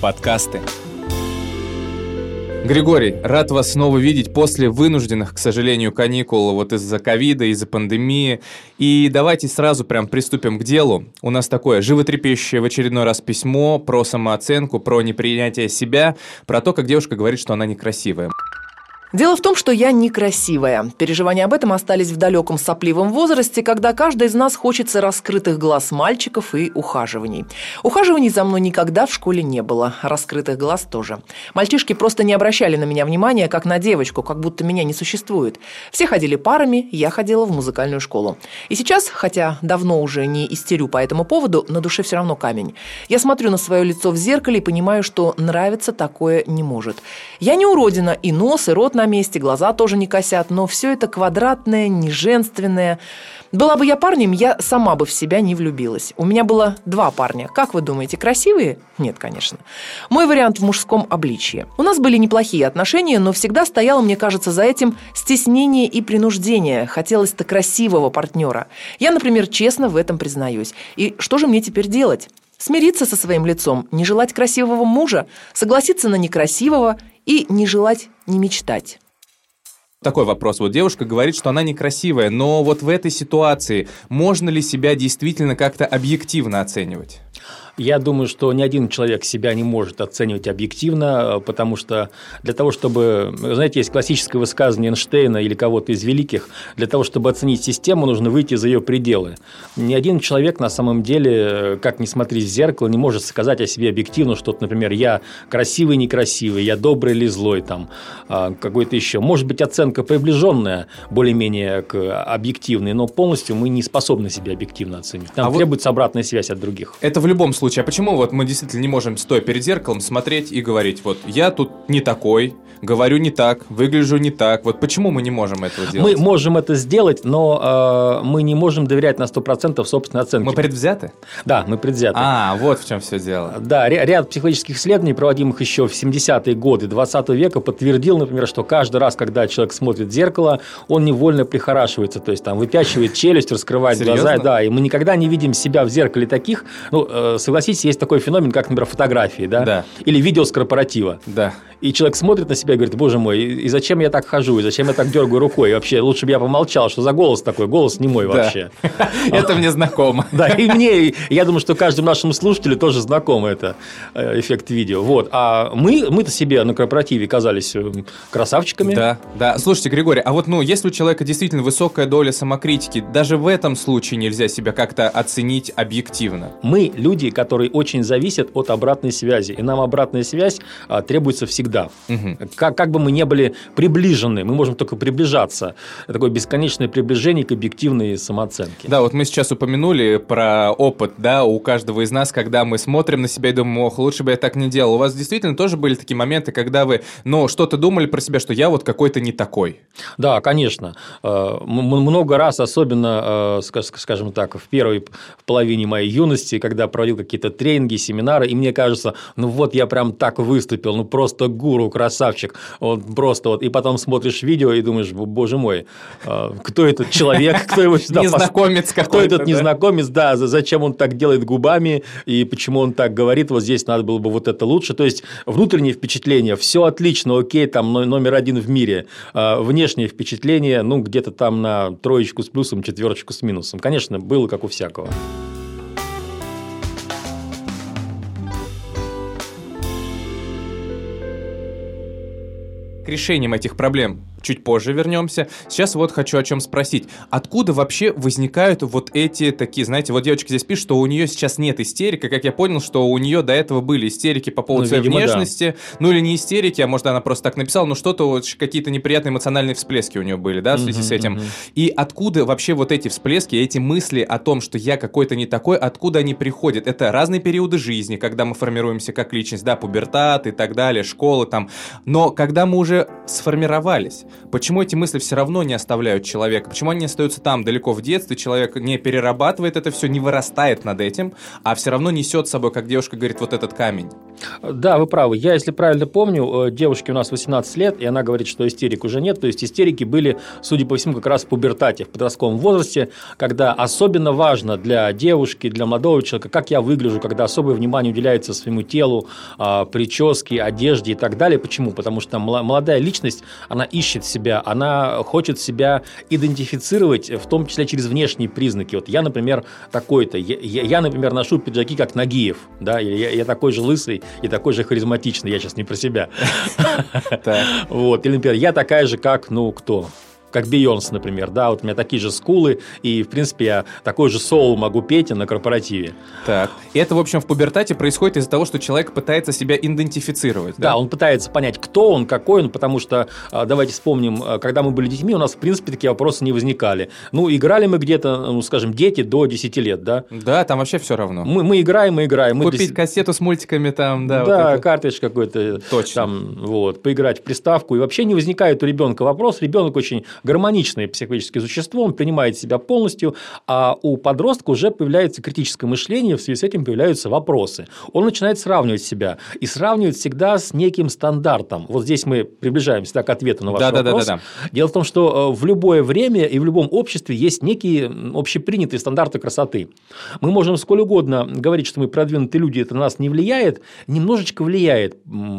Подкасты. Григорий, рад вас снова видеть после вынужденных, к сожалению, каникул вот из-за ковида, из-за пандемии. И давайте сразу прям приступим к делу. У нас такое животрепещущее в очередной раз письмо про самооценку, про непринятие себя, про то, как девушка говорит, что она некрасивая. Дело в том, что я некрасивая. Переживания об этом остались в далеком сопливом возрасте, когда каждый из нас хочется раскрытых глаз мальчиков и ухаживаний. Ухаживаний за мной никогда в школе не было, раскрытых глаз тоже. Мальчишки просто не обращали на меня внимания, как на девочку, как будто меня не существует. Все ходили парами, я ходила в музыкальную школу. И сейчас, хотя давно уже не истерю по этому поводу, на душе все равно камень. Я смотрю на свое лицо в зеркале и понимаю, что нравится такое не может. Я не уродина, и нос, и рот на месте, глаза тоже не косят, но все это квадратное, неженственное. Была бы я парнем, я сама бы в себя не влюбилась. У меня было два парня. Как вы думаете, красивые? Нет, конечно. Мой вариант в мужском обличье. У нас были неплохие отношения, но всегда стояло, мне кажется, за этим стеснение и принуждение. Хотелось-то красивого партнера. Я, например, честно в этом признаюсь. И что же мне теперь делать? Смириться со своим лицом, не желать красивого мужа, согласиться на некрасивого и не желать не мечтать. Такой вопрос. Вот девушка говорит, что она некрасивая, но вот в этой ситуации можно ли себя действительно как-то объективно оценивать? Я думаю, что ни один человек себя не может оценивать объективно, потому что для того, чтобы, знаете, есть классическое высказывание Эйнштейна или кого-то из великих, для того, чтобы оценить систему, нужно выйти за ее пределы. Ни один человек на самом деле, как ни смотри в зеркало, не может сказать о себе объективно, что, например, я красивый, некрасивый, я добрый или злой, там, а, какой-то еще. Может быть, оценка приближенная более-менее к объективной, но полностью мы не способны себя объективно оценить. Нам а требуется вот обратная связь от других. Это в любом случае. А почему вот мы действительно не можем, стоя перед зеркалом, смотреть и говорить, вот я тут не такой, говорю не так, выгляжу не так. Вот почему мы не можем этого делать? Мы можем это сделать, но э, мы не можем доверять на 100% собственной оценке. Мы предвзяты? Да, мы предвзяты. А, вот в чем все дело. Да, ряд психологических исследований, проводимых еще в 70-е годы 20 века, подтвердил, например, что каждый раз, когда человек смотрит в зеркало, он невольно прихорашивается, то есть там выпячивает челюсть, раскрывает Серьезно? глаза. Да, и мы никогда не видим себя в зеркале таких. Ну, э, согласитесь, есть такой феномен, как, например, фотографии, да? Да. Или видео с корпоратива. Да. И человек смотрит на себя и говорит, боже мой, и зачем я так хожу, и зачем я так дергаю рукой, и вообще лучше бы я помолчал, что за голос такой, голос не мой вообще. Это мне знакомо. Да, и мне, я думаю, что каждому нашему слушателю тоже знаком это э, эффект видео. Вот. А мы, мы-то себе на корпоративе казались э, красавчиками. Да, да. Слушайте, Григорий, а вот ну, если у человека действительно высокая доля самокритики, даже в этом случае нельзя себя как-то оценить объективно? Мы люди, которые очень зависят от обратной связи, и нам обратная связь а, требуется всегда всегда. Угу. Как, как бы мы не были приближены, мы можем только приближаться. Такое бесконечное приближение к объективной самооценке. Да, вот мы сейчас упомянули про опыт, да, у каждого из нас, когда мы смотрим на себя и думаем, ох, лучше бы я так не делал. У вас действительно тоже были такие моменты, когда вы, ну, что-то думали про себя, что я вот какой-то не такой? Да, конечно. Э, много раз, особенно, э, скажем так, в первой половине моей юности, когда проводил какие-то тренинги, семинары, и мне кажется, ну вот я прям так выступил, ну просто гуру, красавчик, вот просто вот, и потом смотришь видео и думаешь, боже мой, а, кто этот человек, кто его сюда Незнакомец какой-то, Кто этот незнакомец, да, зачем он так делает губами, и почему он так говорит, вот здесь надо было бы вот это лучше, то есть внутреннее впечатление, все отлично, окей, там номер один в мире, а, внешнее впечатление, ну, где-то там на троечку с плюсом, четверочку с минусом, конечно, было как у всякого. Решением этих проблем чуть позже вернемся. Сейчас вот хочу о чем спросить. Откуда вообще возникают вот эти такие, знаете, вот девочка здесь пишет, что у нее сейчас нет истерик, и как я понял, что у нее до этого были истерики по поводу ну, своей видимо, внешности, да. ну или не истерики, а может она просто так написала, но что-то вот какие-то неприятные эмоциональные всплески у нее были, да, в связи uh-huh, с этим. Uh-huh. И откуда вообще вот эти всплески, эти мысли о том, что я какой-то не такой, откуда они приходят? Это разные периоды жизни, когда мы формируемся как личность, да, пубертат и так далее, школы там. Но когда мы уже сформировались, почему эти мысли все равно не оставляют человека? Почему они остаются там, далеко в детстве, человек не перерабатывает это все, не вырастает над этим, а все равно несет с собой, как девушка говорит, вот этот камень? Да, вы правы. Я, если правильно помню, э, девушке у нас 18 лет, и она говорит, что истерик уже нет. То есть истерики были, судя по всему, как раз в пубертате, в подростковом возрасте, когда особенно важно для девушки, для молодого человека, как я выгляжу, когда особое внимание уделяется своему телу, а, прическе, одежде и так далее. Почему? Потому что молодая личность, она ищет себя, она хочет себя идентифицировать, в том числе через внешние признаки. Вот я, например, такой-то. Я, я, например, ношу пиджаки, как Нагиев. Да? Я, я такой же лысый и такой же харизматичный. Я сейчас не про себя. Вот. Или, например, я такая же, как, ну, кто? Как Бейонс, например, да, вот у меня такие же скулы, и, в принципе, я такой же соул могу петь на корпоративе. Так, и это, в общем, в пубертате происходит из-за того, что человек пытается себя идентифицировать, да? Да, он пытается понять, кто он, какой он, потому что, а, давайте вспомним, а, когда мы были детьми, у нас, в принципе, такие вопросы не возникали. Ну, играли мы где-то, ну, скажем, дети до 10 лет, да? Да, там вообще все равно. Мы, мы играем, мы играем. Мы Купить 10... кассету с мультиками там, да. Да, вот картридж какой-то. Точно. Там, вот, поиграть в приставку, и вообще не возникает у ребенка вопрос, ребенок очень гармоничное психологическое существо, он принимает себя полностью, а у подростка уже появляется критическое мышление, в связи с этим появляются вопросы. Он начинает сравнивать себя и сравнивает всегда с неким стандартом. Вот здесь мы приближаемся так, к ответу на ваш да, вопрос. Да, да, да, да. Дело в том, что э, в любое время и в любом обществе есть некие общепринятые стандарты красоты. Мы можем сколь угодно говорить, что мы продвинутые люди, это на нас не влияет, немножечко влияет,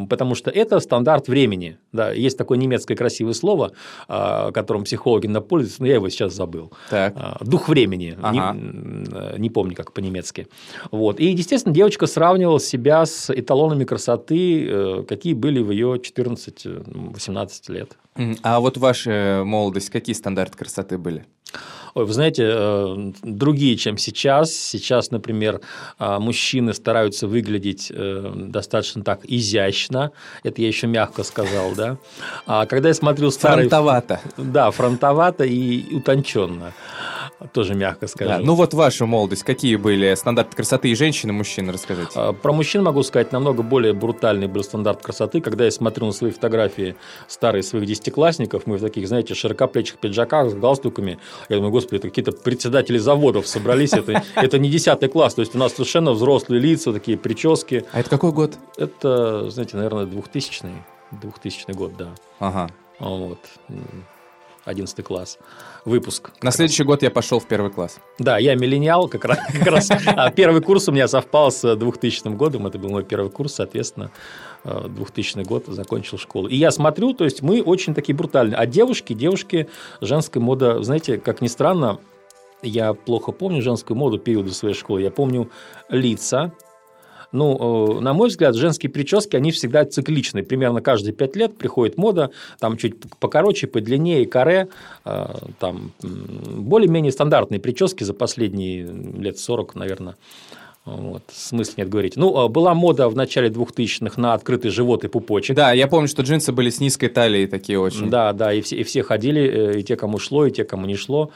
потому что это стандарт времени. Да, есть такое немецкое красивое слово, а, которым психологи Логина пользуется, но я его сейчас забыл. Так. А, Дух времени, ага. не, не помню, как по-немецки. Вот. И, естественно, девочка сравнивала себя с эталонами красоты, э, какие были в ее 14-18 лет. А вот ваша молодость, какие стандарты красоты были? Ой, вы знаете, э, другие, чем сейчас. Сейчас, например, э, мужчины стараются выглядеть э, достаточно так изящно. Это я еще мягко сказал, да. А когда я смотрю старые... Фронтовато. Да, фронтовато и утонченно тоже мягко скажу. Да, ну вот ваша молодость, какие были стандарты красоты и женщины, и мужчин, расскажите. А, про мужчин могу сказать, намного более брутальный был стандарт красоты. Когда я смотрю на свои фотографии старые своих десятиклассников, мы в таких, знаете, широкоплечих пиджаках с галстуками, я думаю, господи, это какие-то председатели заводов собрались, это, это не десятый класс, то есть у нас совершенно взрослые лица, такие прически. А это какой год? Это, знаете, наверное, 2000 2000 год, да. Ага. Вот. 11 класс, выпуск. На следующий раз. год я пошел в первый класс. Да, я миллениал, как раз. Как раз а первый курс у меня совпал с 2000 годом, это был мой первый курс, соответственно, 2000 э, год закончил школу. И я смотрю, то есть мы очень такие брутальные. А девушки, девушки, женская мода, знаете, как ни странно, я плохо помню женскую моду периода своей школы. Я помню лица, ну, э, на мой взгляд, женские прически, они всегда цикличны. Примерно каждые пять лет приходит мода, там чуть покороче, подлиннее, каре, э, там более-менее стандартные прически за последние лет 40, наверное. Вот, смысла нет говорить. Ну, э, была мода в начале 2000-х на открытый живот и пупочек. Да, я помню, что джинсы были с низкой талией такие очень. Да, да, и все, и все ходили, и те, кому шло, и те, кому не шло.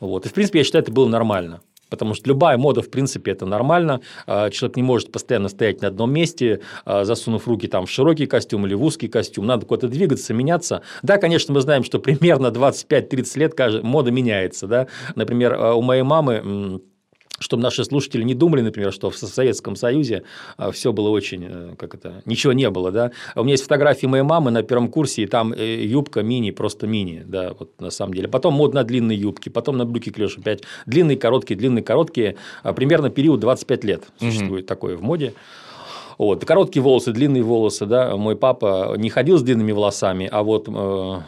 Вот. И, в принципе, я считаю, это было нормально. Потому что любая мода, в принципе, это нормально. А, человек не может постоянно стоять на одном месте, а, засунув руки там в широкий костюм или в узкий костюм. Надо куда-то двигаться, меняться. Да, конечно, мы знаем, что примерно 25-30 лет мода меняется. Да? Например, а, у моей мамы чтобы наши слушатели не думали, например, что в Советском Союзе а, все было очень, э, как это, ничего не было, да. У меня есть фотографии моей мамы на первом курсе, и там э, юбка мини, просто мини, да, вот на самом деле. Потом мод на длинные юбки, потом на брюки клеш опять длинные, короткие, длинные, короткие. А, примерно период 25 лет существует угу. такое в моде. Вот. Короткие волосы, длинные волосы, да. Мой папа не ходил с длинными волосами, а вот э,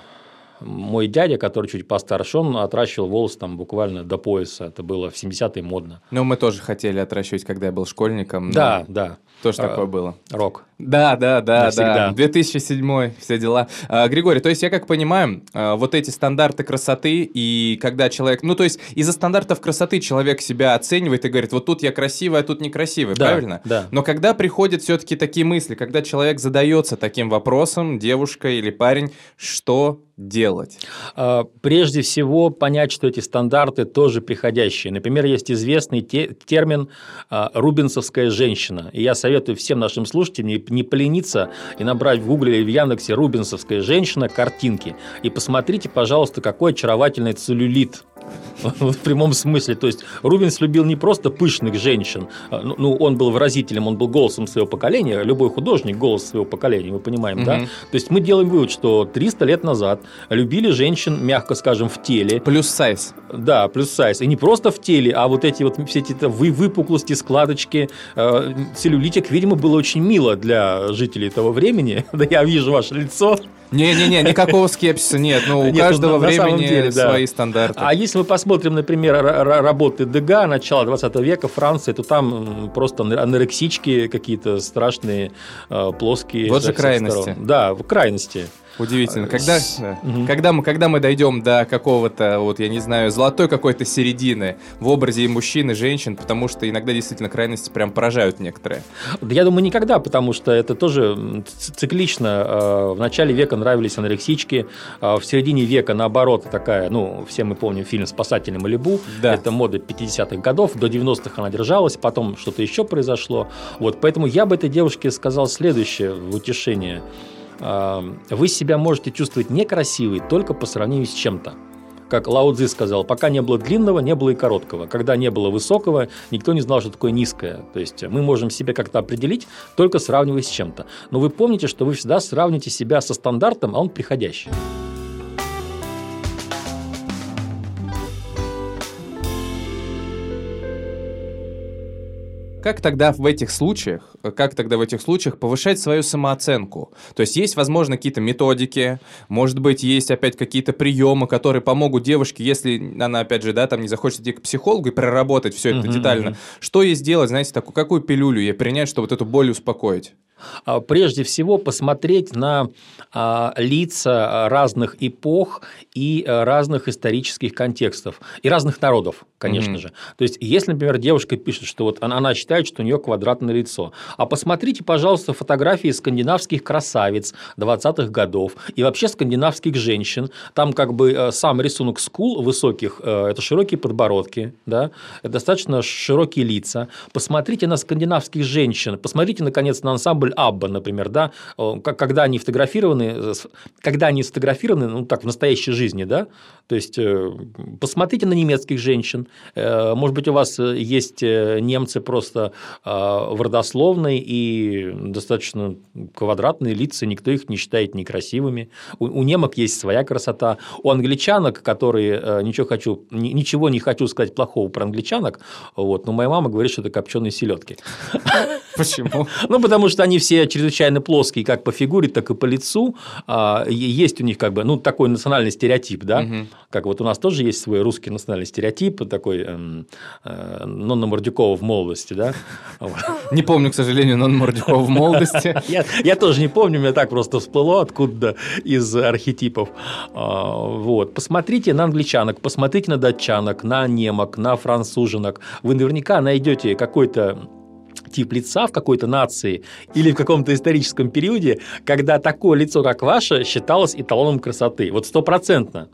мой дядя, который чуть постарше, он отращивал волосы там буквально до пояса. Это было в 70-е модно. Ну, мы тоже хотели отращивать, когда я был школьником. Да, да. Тоже а, такое было. Рок. Да, да, да, Навсегда. да. 2007 все дела. А, Григорий, то есть я как понимаю, а, вот эти стандарты красоты, и когда человек... Ну, то есть из-за стандартов красоты человек себя оценивает и говорит, вот тут я красивый, а тут некрасивый, да, правильно? Да. Но когда приходят все-таки такие мысли, когда человек задается таким вопросом, девушка или парень, что делать? А, прежде всего, понять, что эти стандарты тоже приходящие. Например, есть известный те термин «рубинсовская женщина». И я советую всем нашим слушателям не полениться и набрать в Гугле или в Яндексе «рубинсовская женщина» картинки. И посмотрите, пожалуйста, какой очаровательный целлюлит в прямом смысле. То есть Рубинс любил не просто пышных женщин, а, ну, ну, он был выразителем, он был голосом своего поколения, любой художник – голос своего поколения, мы понимаем, угу. да? То есть мы делаем вывод, что 300 лет назад любили женщин, мягко скажем, в теле. Плюс сайз. Да, плюс сайз. И не просто в теле, а вот эти вот все эти вы, выпуклости, складочки, э, целлюлитик, видимо, было очень мило для жителей того времени. Да я вижу ваше лицо. Не-не-не, никакого скепсиса нет. Ну, у нет, каждого на, времени на деле, да. свои стандарты. А если мы посмотрим, например, работы Дега начала 20 века Франции, то там просто анорексички какие-то страшные, э, плоские. Вот же крайности. Да, в крайности. Удивительно. Когда, угу. когда, мы, когда мы дойдем до какого-то, вот я не знаю, золотой какой-то середины в образе и мужчин, и женщин, потому что иногда действительно крайности прям поражают некоторые. Я думаю, никогда, потому что это тоже циклично. А, в начале века нравились анорексички, а в середине века, наоборот, такая, ну, все мы помним фильм «Спасатели Малибу», да. это мода 50-х годов, до 90-х она держалась, потом что-то еще произошло. Вот, поэтому я бы этой девушке сказал следующее в утешение – вы себя можете чувствовать некрасивой только по сравнению с чем-то. Как Лао Цзи сказал, пока не было длинного, не было и короткого. Когда не было высокого, никто не знал, что такое низкое. То есть мы можем себя как-то определить, только сравнивая с чем-то. Но вы помните, что вы всегда сравните себя со стандартом, а он приходящий. Как тогда в этих случаях, как тогда в этих случаях повышать свою самооценку? То есть есть, возможно, какие-то методики, может быть, есть опять какие-то приемы, которые помогут девушке, если она, опять же, да, там не захочет идти к психологу и проработать все это uh-huh, детально. Uh-huh. Что ей сделать, знаете, такую, какую пилюлю ей принять, чтобы вот эту боль успокоить? А, прежде всего посмотреть на а, лица разных эпох и а, разных исторических контекстов и разных народов, конечно mm-hmm. же. То есть, если, например, девушка пишет, что вот она, она считает, что у нее квадратное лицо, а посмотрите, пожалуйста, фотографии скандинавских красавиц 20-х годов и вообще скандинавских женщин. Там как бы э, сам рисунок скул высоких э, – это широкие подбородки, да, это достаточно широкие лица. Посмотрите на скандинавских женщин, посмотрите, наконец, на ансамбль ансамбль Абба, например, да, когда они фотографированы, когда они сфотографированы, ну так, в настоящей жизни, да, то есть э, посмотрите на немецких женщин, э, может быть, у вас есть э, немцы просто в родословной и достаточно квадратные лица, никто их не считает некрасивыми, у, у немок есть своя красота, у англичанок, которые, ничего, хочу, ничего не хочу сказать плохого про англичанок, вот, но моя мама говорит, что это копченые селедки. Почему? Ну, потому что они все чрезвычайно плоские, как по фигуре, так и по лицу. А, есть у них как бы ну, такой национальный стереотип, да, угу. как вот у нас тоже есть свой русский национальный стереотип, такой э, э, Нонна Мордюкова в молодости, да. Не помню, к сожалению, Нонна Мордюкова в молодости. Я тоже не помню, мне так просто всплыло откуда из архетипов. А, вот. Посмотрите на англичанок, посмотрите на датчанок, на немок, на француженок. Вы наверняка найдете какой-то тип лица в какой-то нации или в каком-то историческом периоде, когда такое лицо, как ваше, считалось эталоном красоты. Вот стопроцентно.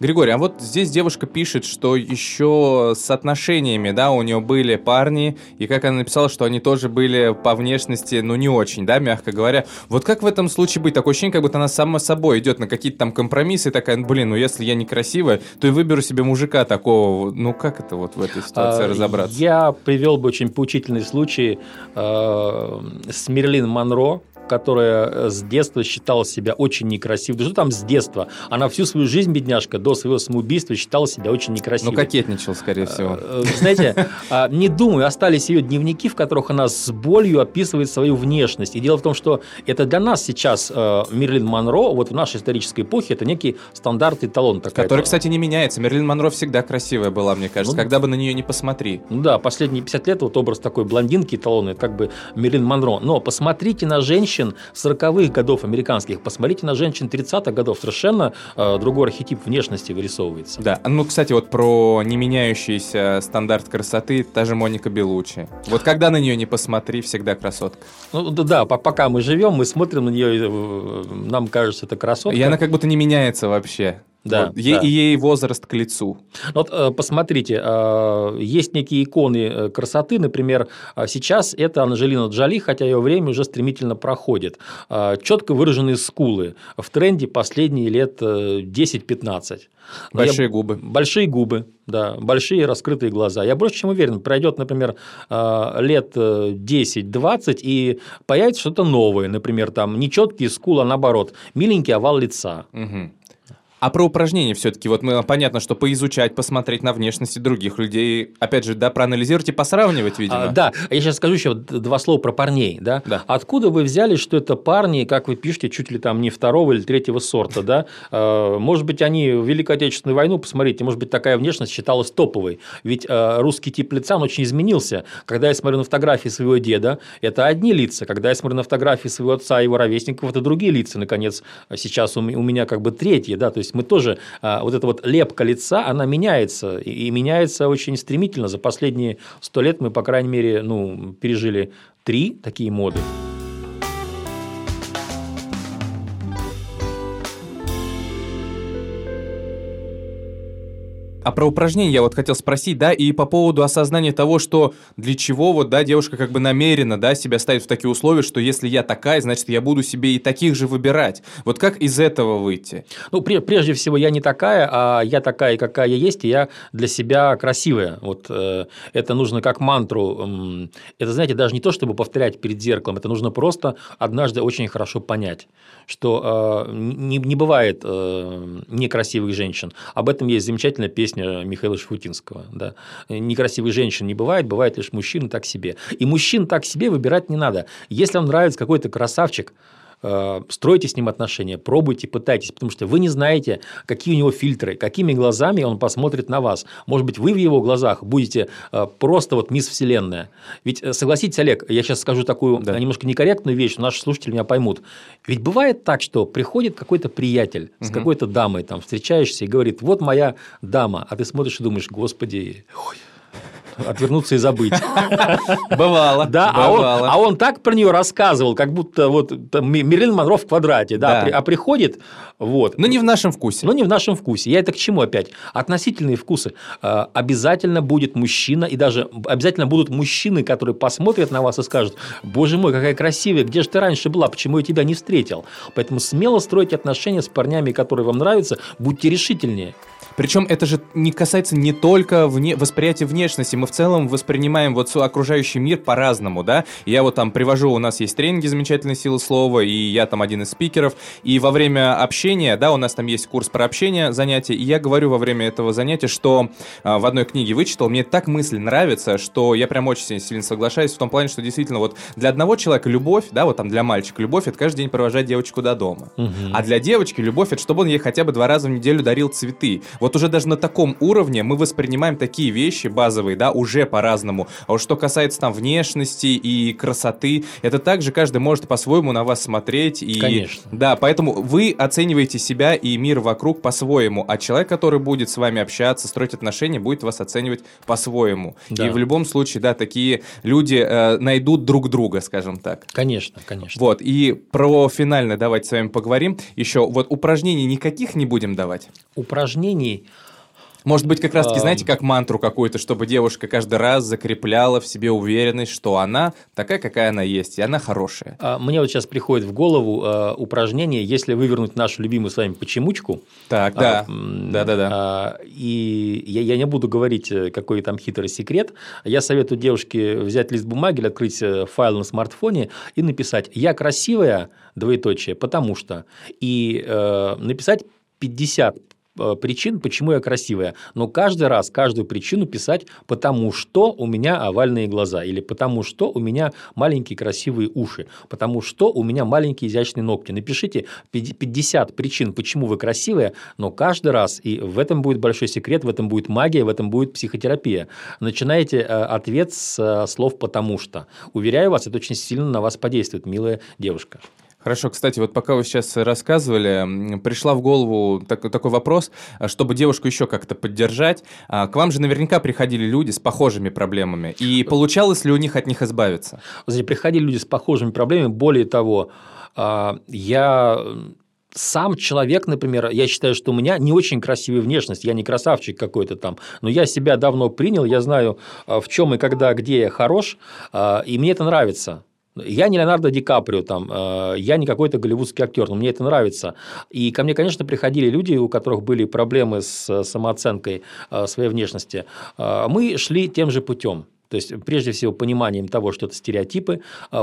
Григорий, а вот здесь девушка пишет, что еще с отношениями, да, у нее были парни, и как она написала, что они тоже были по внешности, ну, не очень, да, мягко говоря. Вот как в этом случае быть? Такое ощущение, как будто она сама собой идет на какие-то там компромиссы, и такая, «Ну, блин, ну, если я некрасивая, то и выберу себе мужика такого. Ну, как это вот в этой ситуации а, разобраться? Я привел бы очень поучительный случай э, с Мерлин Монро, которая с детства считала себя очень некрасивой. Да что там с детства? Она всю свою жизнь, бедняжка, до своего самоубийства считала себя очень некрасивой. Ну, кокетничал, скорее всего. Знаете, не думаю, остались ее дневники, в которых она с болью описывает свою внешность. И дело в том, что это для нас сейчас Мерлин Монро, вот в нашей исторической эпохе, это некий стандарт и талон. Который, кстати, не меняется. Мерлин Монро всегда красивая была, мне кажется, ну, когда бы на нее не посмотри. Ну да, последние 50 лет вот образ такой блондинки эталонный, как бы Мерлин Монро. Но посмотрите на женщин 40-х годов американских, посмотрите на женщин 30-х годов, совершенно э, другой архетип внешности вырисовывается. Да, ну, кстати, вот про не меняющийся стандарт красоты, та же Моника Белучи. Вот когда на нее не посмотри, всегда красотка. Ну да, да пока мы живем, мы смотрим на нее, э, нам кажется, это красотка. И она как будто не меняется вообще. Да, вот. Да. И ей возраст к лицу. Вот э, посмотрите, э, есть некие иконы э, красоты, например, сейчас это Анжелина Джоли, хотя ее время уже стремительно проходит. Четко выраженные скулы в тренде последние лет 10-15. Большие Я, губы. Большие губы, да, большие раскрытые глаза. Я больше чем уверен, пройдет, например, лет 10-20, и появится что-то новое, например, там нечеткие скулы, а наоборот, миленький овал лица. Угу. А про упражнения все-таки, вот мы, понятно, что поизучать, посмотреть на внешности других людей, опять же, да, проанализировать и посравнивать, видимо. А, да, я сейчас скажу еще два слова про парней, да? да. Откуда вы взяли, что это парни, как вы пишете, чуть ли там не второго или третьего сорта, да? А, может быть, они в Великую Отечественную войну, посмотрите, может быть, такая внешность считалась топовой, ведь а, русский тип лица, он очень изменился. Когда я смотрю на фотографии своего деда, это одни лица, когда я смотрю на фотографии своего отца и его ровесников, это другие лица, наконец, сейчас у меня как бы третьи, да, то есть есть мы тоже, а, вот эта вот лепка лица, она меняется, и меняется очень стремительно. За последние сто лет мы, по крайней мере, ну, пережили три такие моды. А про упражнения я вот хотел спросить, да, и по поводу осознания того, что для чего вот, да, девушка как бы намеренно, да, себя ставит в такие условия, что если я такая, значит, я буду себе и таких же выбирать. Вот как из этого выйти? Ну, прежде всего, я не такая, а я такая, какая есть, и я для себя красивая. Вот э, это нужно как мантру. Это, знаете, даже не то, чтобы повторять перед зеркалом, это нужно просто однажды очень хорошо понять, что э, не, не бывает э, некрасивых женщин. Об этом есть замечательная песня песня Михаила Шафутинского. Да. Некрасивых женщин не бывает, бывает лишь мужчины так себе. И мужчин так себе выбирать не надо. Если вам нравится какой-то красавчик, стройте с ним отношения, пробуйте, пытайтесь, потому что вы не знаете, какие у него фильтры, какими глазами он посмотрит на вас. Может быть, вы в его глазах будете э, просто вот мисс Вселенная. Ведь э, согласитесь, Олег, я сейчас скажу такую да. немножко некорректную вещь, но наши слушатели меня поймут. Ведь бывает так, что приходит какой-то приятель с угу. какой-то дамой, там встречаешься и говорит, вот моя дама, а ты смотришь и думаешь, господи, ой, отвернуться и забыть. Бывало. Да, бывало. А, он, а он так про нее рассказывал, как будто вот Мерлин Монро в квадрате, да, да. А приходит вот. Но не в нашем вкусе. Но не в нашем вкусе. Я это к чему опять? Относительные вкусы. А, обязательно будет мужчина, и даже обязательно будут мужчины, которые посмотрят на вас и скажут, боже мой, какая красивая, где же ты раньше была, почему я тебя не встретил? Поэтому смело стройте отношения с парнями, которые вам нравятся, будьте решительнее. Причем это же не касается не только вне, восприятия внешности, мы в целом воспринимаем вот окружающий мир по-разному, да. Я вот там привожу, у нас есть тренинги замечательной силы слова, и я там один из спикеров, и во время общения, да, у нас там есть курс про общение, занятия, и я говорю во время этого занятия, что а, в одной книге вычитал, мне так мысль нравится, что я прям очень сильно соглашаюсь в том плане, что действительно вот для одного человека любовь, да, вот там для мальчика любовь, это каждый день провожать девочку до дома. Угу. А для девочки любовь, это чтобы он ей хотя бы два раза в неделю дарил цветы. Вот вот уже даже на таком уровне мы воспринимаем такие вещи базовые, да, уже по-разному. А вот что касается там внешности и красоты, это также каждый может по-своему на вас смотреть. И, Конечно. Да, поэтому вы оцениваете себя и мир вокруг по-своему, а человек, который будет с вами общаться, строить отношения, будет вас оценивать по-своему. Да. И в любом случае, да, такие люди э, найдут друг друга, скажем так. Конечно, конечно. Вот, и про финальное давайте с вами поговорим. Еще вот упражнений никаких не будем давать? Упражнений Может быть, как раз-таки, знаете, как мантру какую-то, чтобы девушка каждый раз закрепляла в себе уверенность, что она такая, какая она есть, и она хорошая. А, мне вот сейчас приходит в голову э, упражнение, если вывернуть нашу любимую с вами почемучку. Так, да. Да-да-да. А, и я, я не буду говорить, э, какой там хитрый секрет. Я советую девушке взять лист бумаги или открыть э, файл на смартфоне и написать «Я красивая», двоеточие, потому что. И э, написать 50 Э, причин, почему я красивая. Но каждый раз, каждую причину писать, потому что у меня овальные глаза, или потому что у меня маленькие красивые уши, потому что у меня маленькие изящные ногти. Напишите 50 причин, почему вы красивая, но каждый раз, и в этом будет большой секрет, в этом будет магия, в этом будет психотерапия. Начинайте э, ответ с э, слов «потому что». Уверяю вас, это очень сильно на вас подействует, милая девушка. Хорошо, кстати, вот пока вы сейчас рассказывали, пришла в голову так, такой вопрос, чтобы девушку еще как-то поддержать. А, к вам же наверняка приходили люди с похожими проблемами. И получалось ли у них от них избавиться? Приходили люди с похожими проблемами. Более того, а, я сам человек, например, я считаю, что у меня не очень красивая внешность, я не красавчик какой-то там, но я себя давно принял, я знаю, а, в чем и когда, где я хорош, и мне это нравится. Я не Леонардо Ди Каприо, там, э, я не какой-то голливудский актер, но мне это нравится. И ко мне, конечно, приходили люди, у которых были проблемы с самооценкой э, своей внешности. Э, мы шли тем же путем. То есть, прежде всего, пониманием того, что это стереотипы,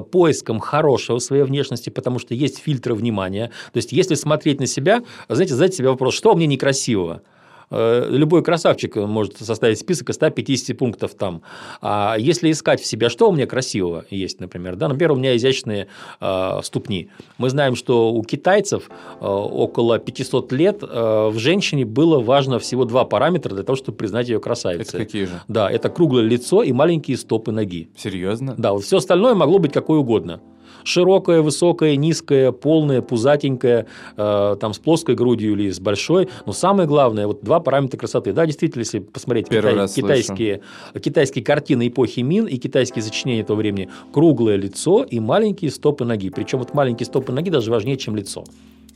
поиском хорошего своей внешности, потому что есть фильтры внимания. То есть, если смотреть на себя, знаете, задайте себе вопрос, что мне некрасивого? Э, любой красавчик может составить список из 150 пунктов там. А если искать в себя, что у меня красивого есть, например, да, например, у меня изящные э, ступни. Мы знаем, что у китайцев э, около 500 лет э, в женщине было важно всего два параметра для того, чтобы признать ее красавицей. Это какие же? Да, это круглое лицо и маленькие стопы ноги. Серьезно? Да, вот все остальное могло быть какое угодно широкая, высокая, низкая, полная, пузатенькая, э, там с плоской грудью или с большой. Но самое главное, вот два параметра красоты. Да, действительно, если посмотреть китай, китайские, китайские картины эпохи Мин и китайские сочинения того времени, круглое лицо и маленькие стопы ноги. Причем вот маленькие стопы ноги даже важнее, чем лицо.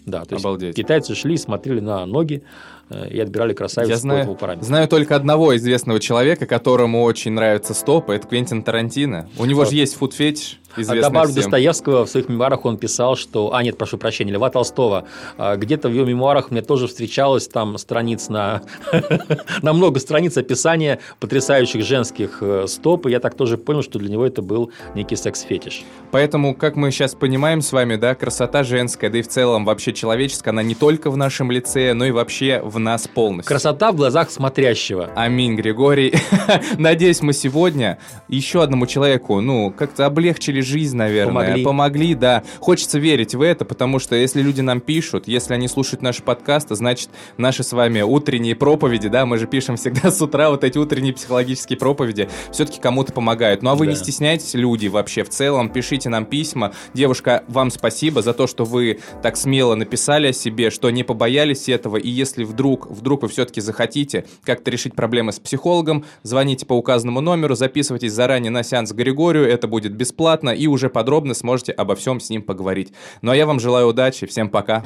Да, то Обалдеть. есть китайцы шли, смотрели на ноги и отбирали красавицу Я знаю, этому Знаю только одного известного человека, которому очень нравятся стопы, это Квентин Тарантино. У него же есть фуд-фетиш. А добавлю Достоевского, в своих мемуарах он писал, что... А, нет, прошу прощения, Льва Толстого. А, где-то в его мемуарах мне тоже встречалось там страниц на... на много страниц описания потрясающих женских э, стоп, и я так тоже понял, что для него это был некий секс-фетиш. Поэтому, как мы сейчас понимаем с вами, да, красота женская, да и в целом вообще человеческая, она не только в нашем лице, но и вообще в нас полностью. Красота в глазах смотрящего. Аминь, Григорий. Надеюсь, мы сегодня еще одному человеку, ну, как-то облегчили жизнь, наверное. Помогли. Помогли, да. Хочется верить в это, потому что если люди нам пишут, если они слушают наши подкасты, значит, наши с вами утренние проповеди, да, мы же пишем всегда с утра вот эти утренние психологические проповеди, все-таки кому-то помогают. Ну а вы да. не стесняйтесь, люди, вообще в целом, пишите нам письма. Девушка, вам спасибо за то, что вы так смело написали о себе, что не побоялись этого, и если вдруг, вдруг вы все-таки захотите как-то решить проблемы с психологом, звоните по указанному номеру, записывайтесь заранее на сеанс Григорию, это будет бесплатно, и уже подробно сможете обо всем с ним поговорить. Ну а я вам желаю удачи, всем пока.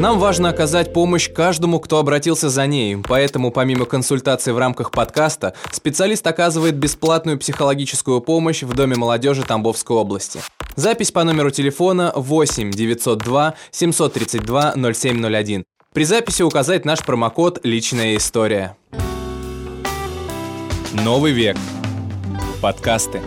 Нам важно оказать помощь каждому, кто обратился за ней, поэтому помимо консультаций в рамках подкаста, специалист оказывает бесплатную психологическую помощь в Доме молодежи Тамбовской области. Запись по номеру телефона 8 902 732 0701. При записи указать наш промокод «Личная история». Новый век. Подкасты.